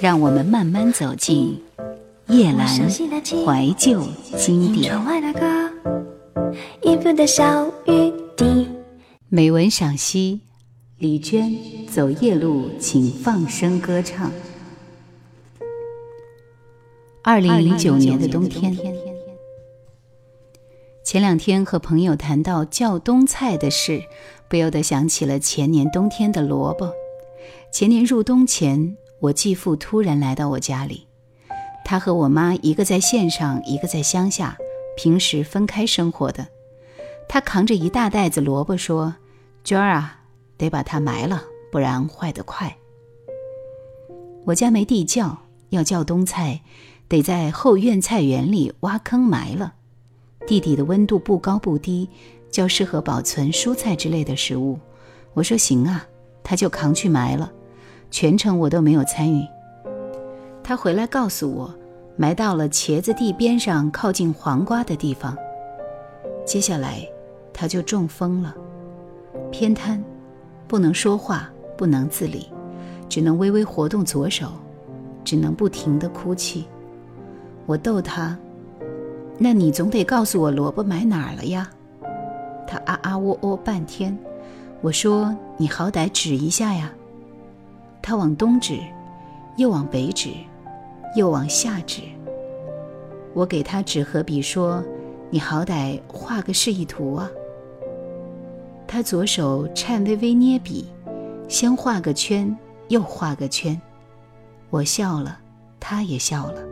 让我们慢慢走进叶阑怀旧经典。美文赏析：李娟走夜路，请放声歌唱。二零零九年的冬天，前两天和朋友谈到叫冬菜的事，不由得想起了前年冬天的萝卜。前年入冬前。我继父突然来到我家里，他和我妈一个在县上，一个在乡下，平时分开生活的。他扛着一大袋子萝卜说：“娟儿啊，得把它埋了，不然坏得快。”我家没地窖，要窖冬菜，得在后院菜园里挖坑埋了。地底的温度不高不低，较适合保存蔬菜之类的食物。我说行啊，他就扛去埋了。全程我都没有参与。他回来告诉我，埋到了茄子地边上靠近黄瓜的地方。接下来，他就中风了，偏瘫，不能说话，不能自理，只能微微活动左手，只能不停地哭泣。我逗他：“那你总得告诉我萝卜埋哪儿了呀？”他啊啊喔喔半天。我说：“你好歹指一下呀。”他往东指，又往北指，又往下指。我给他纸和笔，说：“你好歹画个示意图啊。”他左手颤巍巍捏笔，先画个圈，又画个圈。我笑了，他也笑了。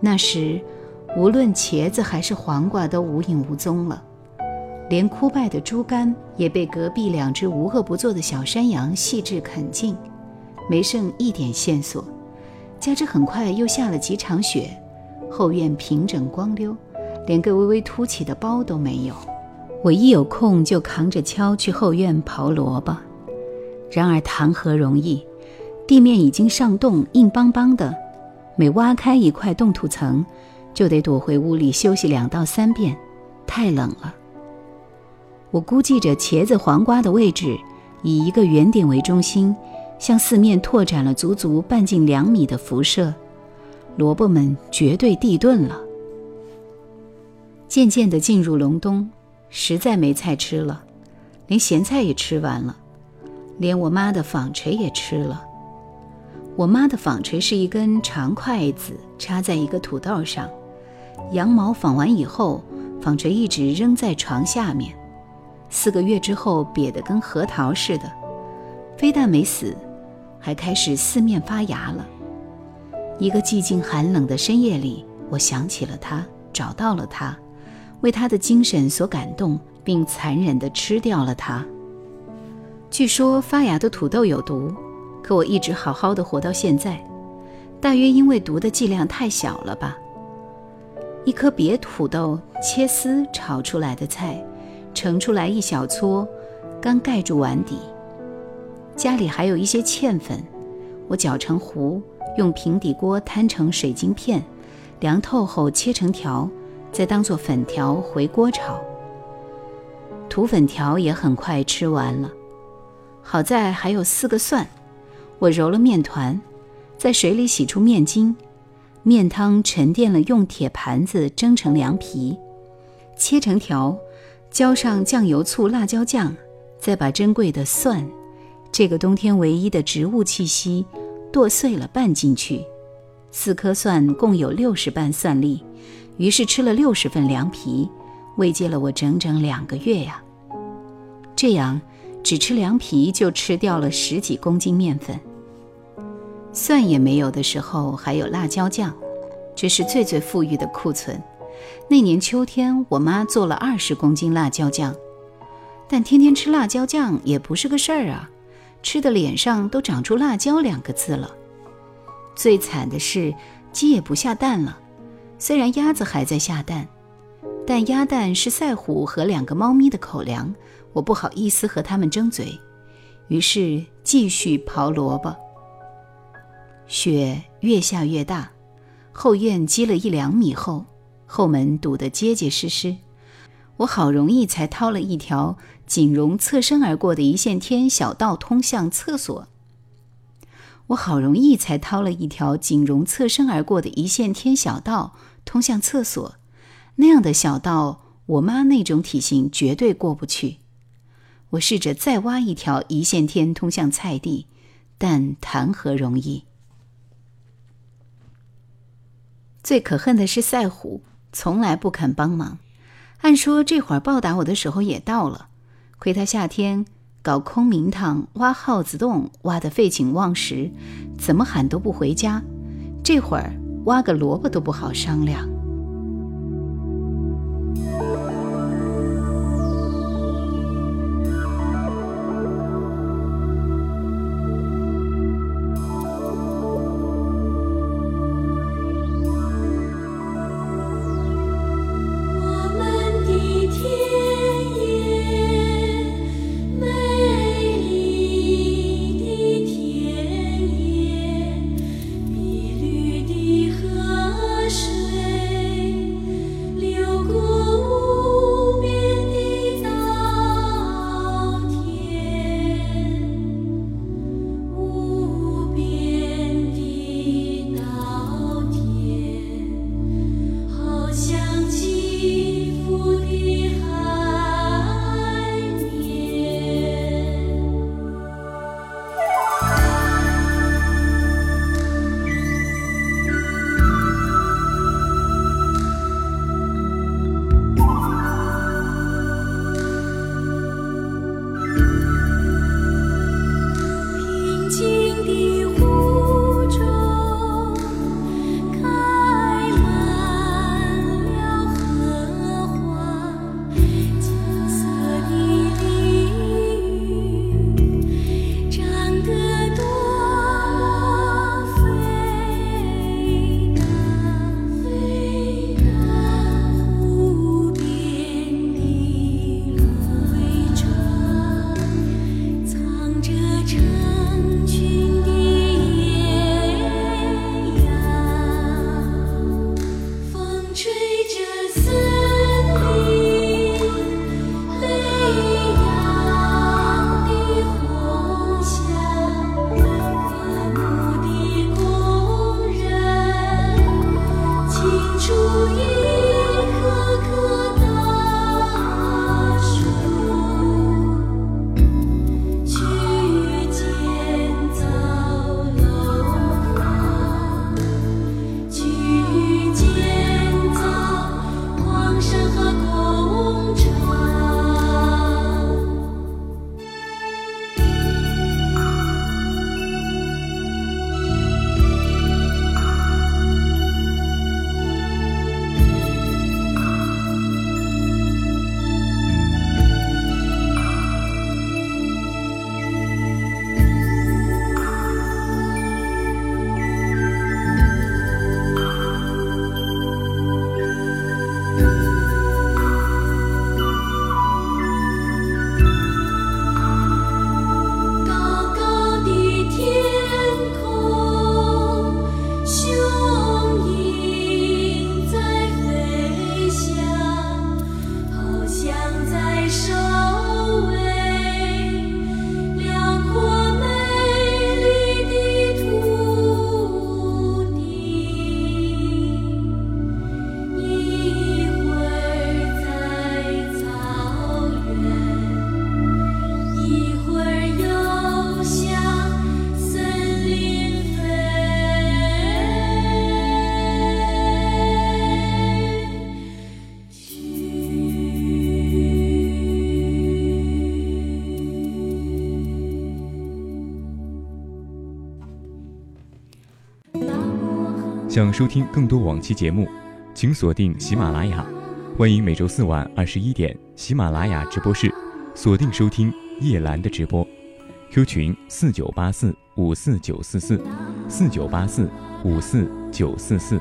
那时，无论茄子还是黄瓜都无影无踪了。连枯败的猪肝也被隔壁两只无恶不作的小山羊细致啃尽，没剩一点线索。加之很快又下了几场雪，后院平整光溜，连个微微凸起的包都没有。我一有空就扛着锹去后院刨萝卜，然而谈何容易？地面已经上冻，硬邦邦的，每挖开一块冻土层，就得躲回屋里休息两到三遍，太冷了。我估计着茄子、黄瓜的位置，以一个圆点为中心，向四面拓展了足足半径两米的辐射。萝卜们绝对地遁了。渐渐地进入隆冬，实在没菜吃了，连咸菜也吃完了，连我妈的纺锤也吃了。我妈的纺锤是一根长筷子插在一个土豆上，羊毛纺完以后，纺锤一直扔在床下面。四个月之后，瘪得跟核桃似的，非但没死，还开始四面发芽了。一个寂静寒冷的深夜里，我想起了他，找到了他，为他的精神所感动，并残忍地吃掉了他。据说发芽的土豆有毒，可我一直好好的活到现在，大约因为毒的剂量太小了吧。一颗瘪土豆切丝炒出来的菜。盛出来一小撮，刚盖住碗底。家里还有一些芡粉，我搅成糊，用平底锅摊成水晶片，凉透后切成条，再当做粉条回锅炒。土粉条也很快吃完了，好在还有四个蒜。我揉了面团，在水里洗出面筋，面汤沉淀了，用铁盘子蒸成凉皮，切成条。浇上酱油、醋、辣椒酱，再把珍贵的蒜，这个冬天唯一的植物气息，剁碎了拌进去。四颗蒜共有六十瓣蒜粒，于是吃了六十份凉皮，慰藉了我整整两个月呀。这样，只吃凉皮就吃掉了十几公斤面粉。蒜也没有的时候，还有辣椒酱，这是最最富裕的库存。那年秋天，我妈做了二十公斤辣椒酱，但天天吃辣椒酱也不是个事儿啊，吃的脸上都长出“辣椒”两个字了。最惨的是，鸡也不下蛋了，虽然鸭子还在下蛋，但鸭蛋是赛虎和两个猫咪的口粮，我不好意思和它们争嘴，于是继续刨萝卜。雪越下越大，后院积了一两米厚。后门堵得结结实实，我好容易才掏了一条仅容侧身而过的一线天小道通向厕所。我好容易才掏了一条仅容侧身而过的一线天小道，通向厕所。那样的小道，我妈那种体型绝对过不去。我试着再挖一条一线天通向菜地，但谈何容易？最可恨的是赛虎，从来不肯帮忙。按说这会儿报答我的时候也到了，亏他夏天搞空明堂、挖耗子洞，挖得废寝忘食，怎么喊都不回家。这会儿挖个萝卜都不好商量。想收听更多往期节目，请锁定喜马拉雅。欢迎每周四晚二十一点喜马拉雅直播室锁定收听叶兰的直播。Q 群四九八四五四九四四四九八四五四九四四。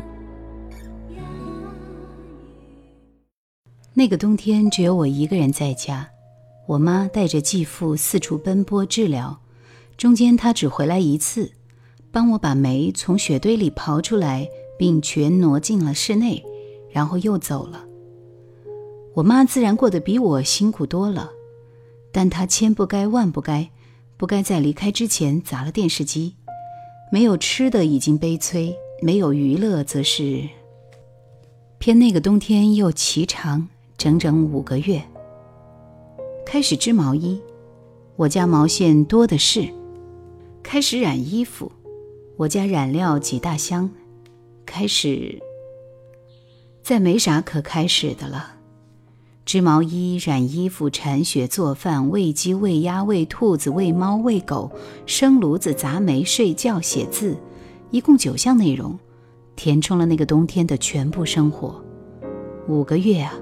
那个冬天只有我一个人在家，我妈带着继父四处奔波治疗，中间她只回来一次。帮我把煤从雪堆里刨出来，并全挪进了室内，然后又走了。我妈自然过得比我辛苦多了，但她千不该万不该，不该在离开之前砸了电视机。没有吃的已经悲催，没有娱乐则是。偏那个冬天又奇长，整整五个月。开始织毛衣，我家毛线多的是；开始染衣服，我家染料几大箱；开始，再没啥可开始的了。织毛衣、染衣服、铲雪、做饭、喂鸡、喂鸭、喂兔子、喂猫、喂狗、生炉子、砸煤、睡觉、写字，一共九项内容，填充了那个冬天的全部生活。五个月啊！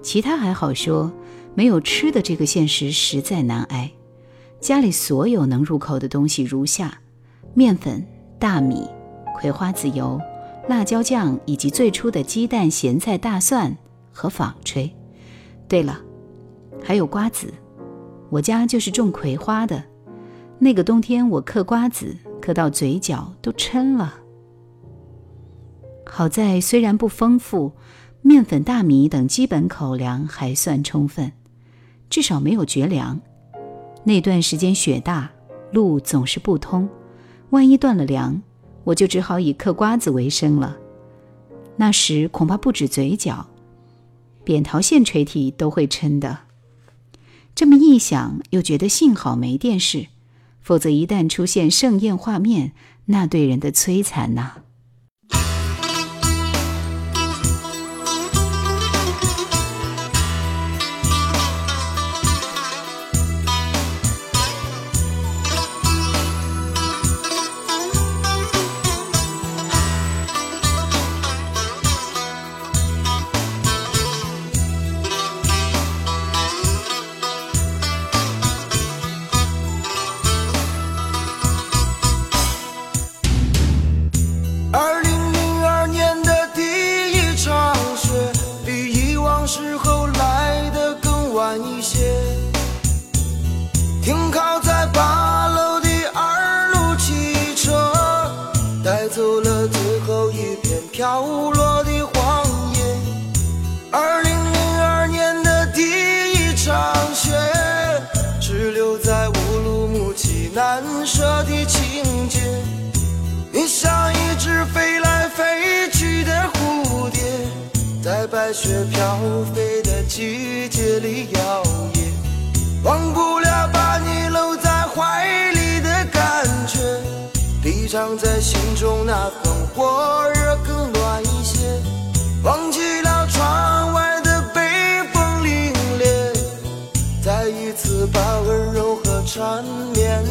其他还好说，没有吃的这个现实实在难挨。家里所有能入口的东西如下：面粉、大米、葵花籽油、辣椒酱，以及最初的鸡蛋、咸菜、大蒜。和纺锤。对了，还有瓜子。我家就是种葵花的。那个冬天，我嗑瓜子，嗑到嘴角都撑了。好在虽然不丰富，面粉、大米等基本口粮还算充分，至少没有绝粮。那段时间雪大，路总是不通，万一断了粮，我就只好以嗑瓜子为生了。那时恐怕不止嘴角。扁桃腺垂体都会撑的。这么一想，又觉得幸好没电视，否则一旦出现盛宴画面，那对人的摧残呐！在飘飞的季节里摇曳，忘不了把你搂在怀里的感觉，比藏在心中那份火热更暖一些，忘记了窗外的北风凛冽，再一次把温柔和缠绵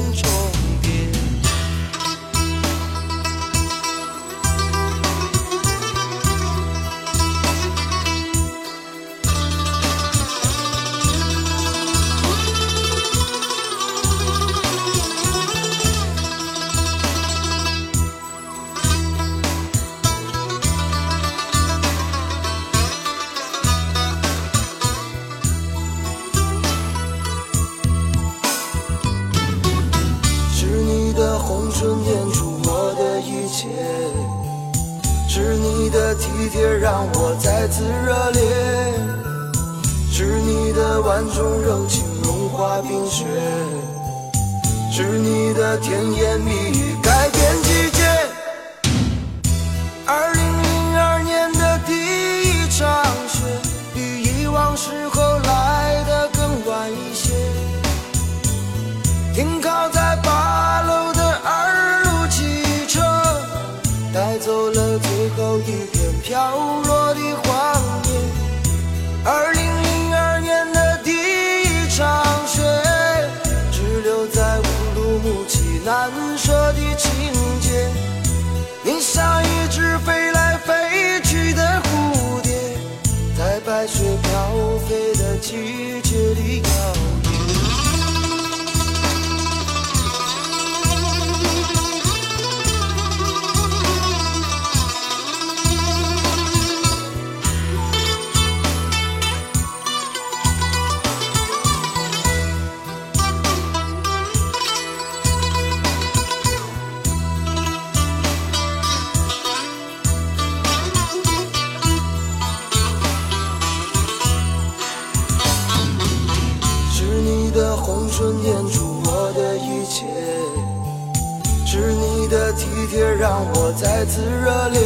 再次热烈，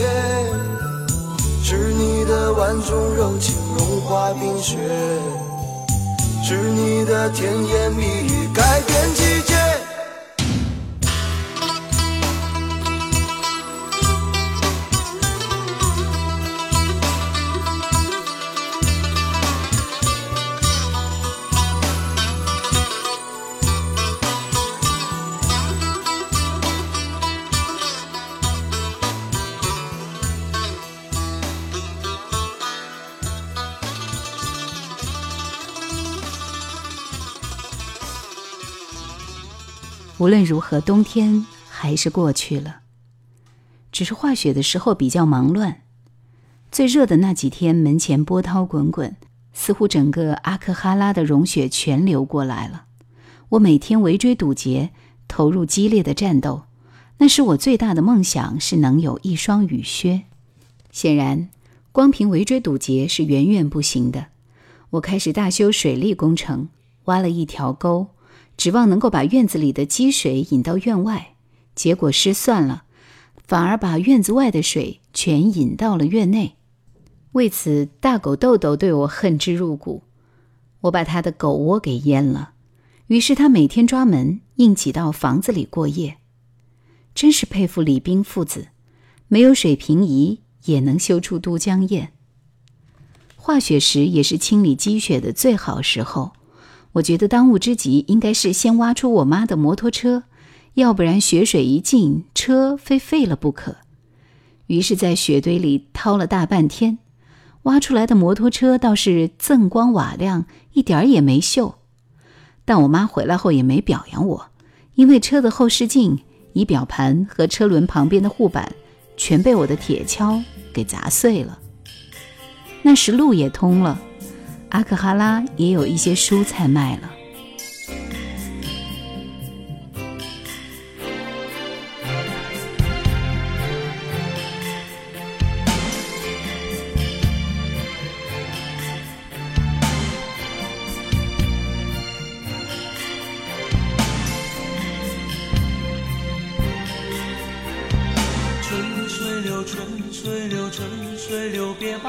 是你的万种柔情融化冰雪，是你的甜言蜜语改变无论如何，冬天还是过去了。只是化雪的时候比较忙乱。最热的那几天，门前波涛滚滚，似乎整个阿克哈拉的融雪全流过来了。我每天围追堵截，投入激烈的战斗。那时我最大的梦想是能有一双雨靴。显然，光凭围追堵截是远远不行的。我开始大修水利工程，挖了一条沟。指望能够把院子里的积水引到院外，结果失算了，反而把院子外的水全引到了院内。为此，大狗豆豆对我恨之入骨。我把他的狗窝给淹了，于是他每天抓门，硬挤到房子里过夜。真是佩服李冰父子，没有水平仪也能修出都江堰。化雪时也是清理积雪的最好时候。我觉得当务之急应该是先挖出我妈的摩托车，要不然雪水一进，车非废了不可。于是，在雪堆里掏了大半天，挖出来的摩托车倒是锃光瓦亮，一点儿也没锈。但我妈回来后也没表扬我，因为车的后视镜、仪表盘和车轮旁边的护板全被我的铁锹给砸碎了。那时路也通了。阿克哈拉也有一些蔬菜卖了。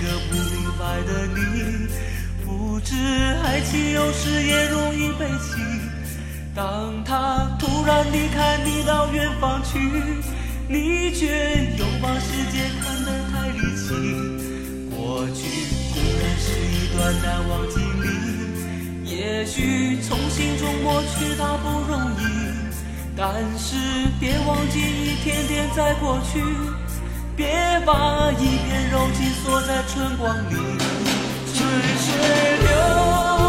个不明白的你，不知爱情有时也容易悲戚。当他突然离开你到远方去，你却又把世界看得太离奇。过去固然是一段难忘经历。也许从心中抹去它不容易，但是别忘记一天天在过去，别把一片柔情锁在春光里，春水流。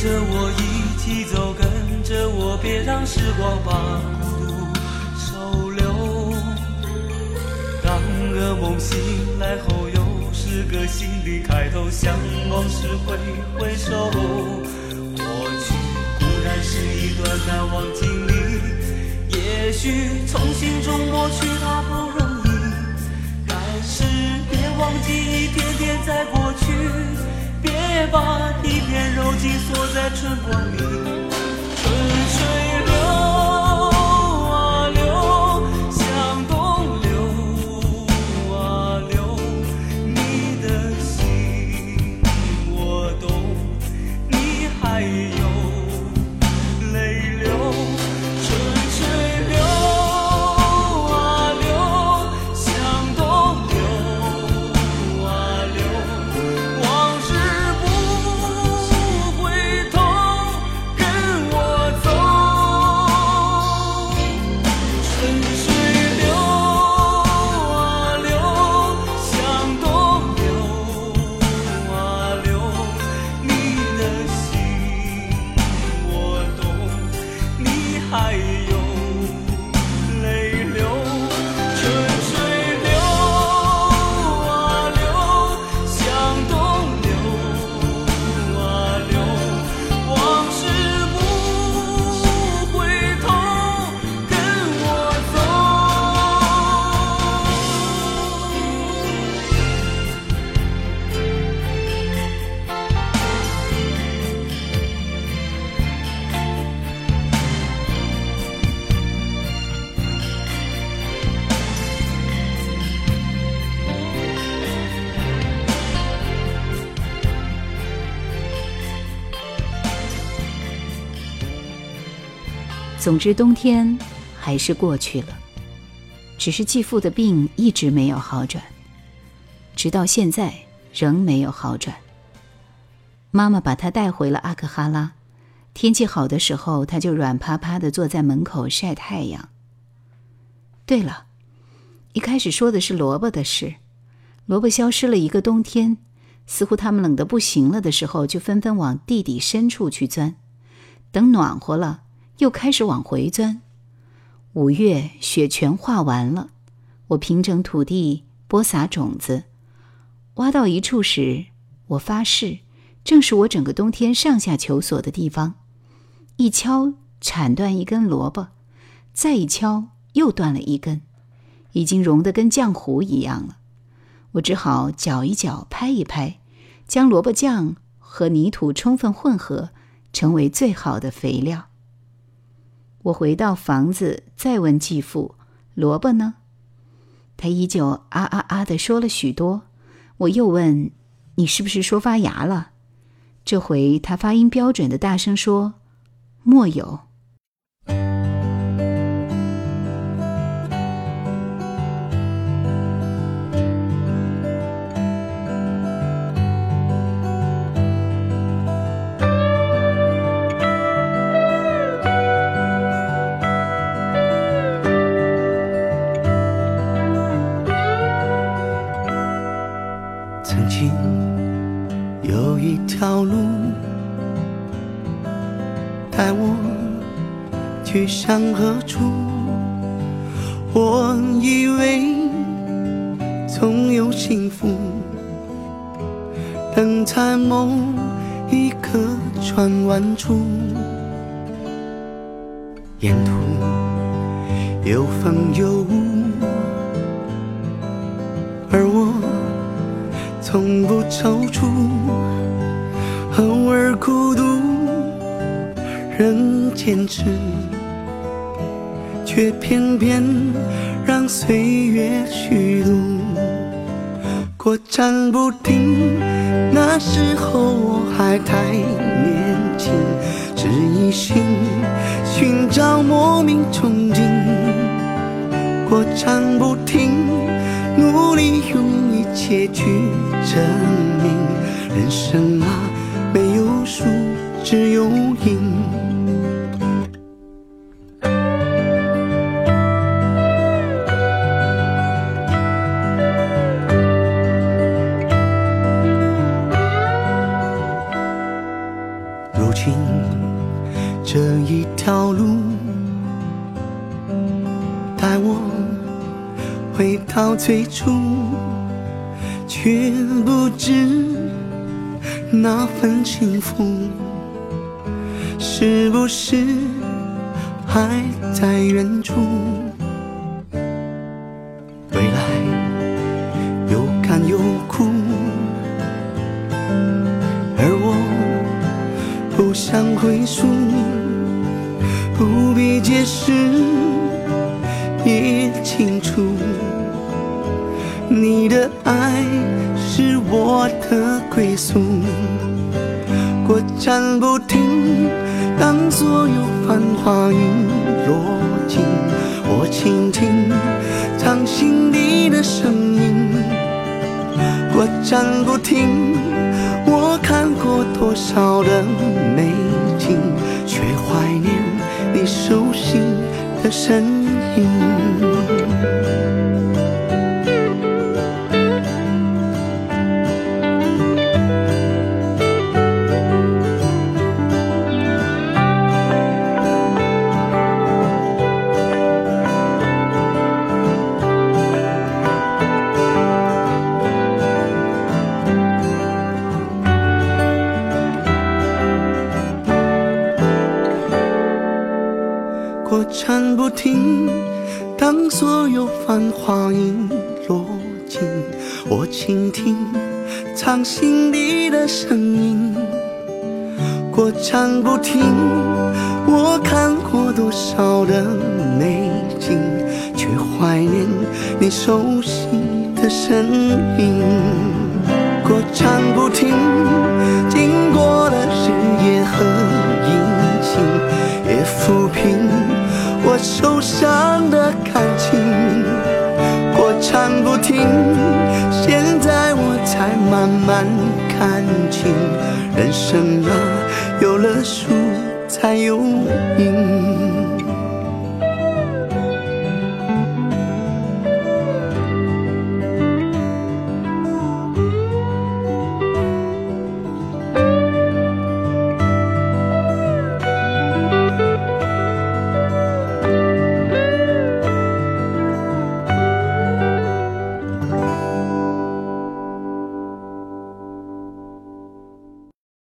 着我一起走，跟着我，别让时光把孤独收留。当噩梦醒来后，又是个心的开头，向往事挥挥手。过去固然是一段难忘经历，也许从心中抹去它不容易，但是别忘记一天天在过去，别把一片柔情锁在春光里，总之，冬天还是过去了，只是继父的病一直没有好转，直到现在仍没有好转。妈妈把他带回了阿克哈拉，天气好的时候，他就软趴趴的坐在门口晒太阳。对了，一开始说的是萝卜的事，萝卜消失了一个冬天，似乎他们冷得不行了的时候，就纷纷往地底深处去钻，等暖和了。又开始往回钻。五月雪全化完了，我平整土地，播撒种子。挖到一处时，我发誓，正是我整个冬天上下求索的地方。一敲，铲断一根萝卜；再一敲，又断了一根，已经融得跟浆糊一样了。我只好搅一搅，拍一拍，将萝卜酱和泥土充分混合，成为最好的肥料。我回到房子，再问继父：“萝卜呢？”他依旧啊啊啊的说了许多。我又问：“你是不是说发芽了？”这回他发音标准的大声说：“莫有。”去向何处？我以为总有幸福等在某一个转弯处，沿途有风有雾，而我从不踌躇。偶尔孤独，仍坚持，却偏偏让岁月虚度。过站不停，那时候我还太年轻，只一心寻找莫名憧憬。过站不停，努力用一切去证明人生啊。没有输，只有赢。却不知那份幸福是不是还在远处。花影落尽，我倾听藏心底的声音。我站不停，我看过多少的美景，却怀念你熟悉的身影。你熟悉的身影。过站不停，经过的日夜和阴晴，也抚平我受伤的感情。过站不停，现在我才慢慢看清，人生啊，有了树才有影。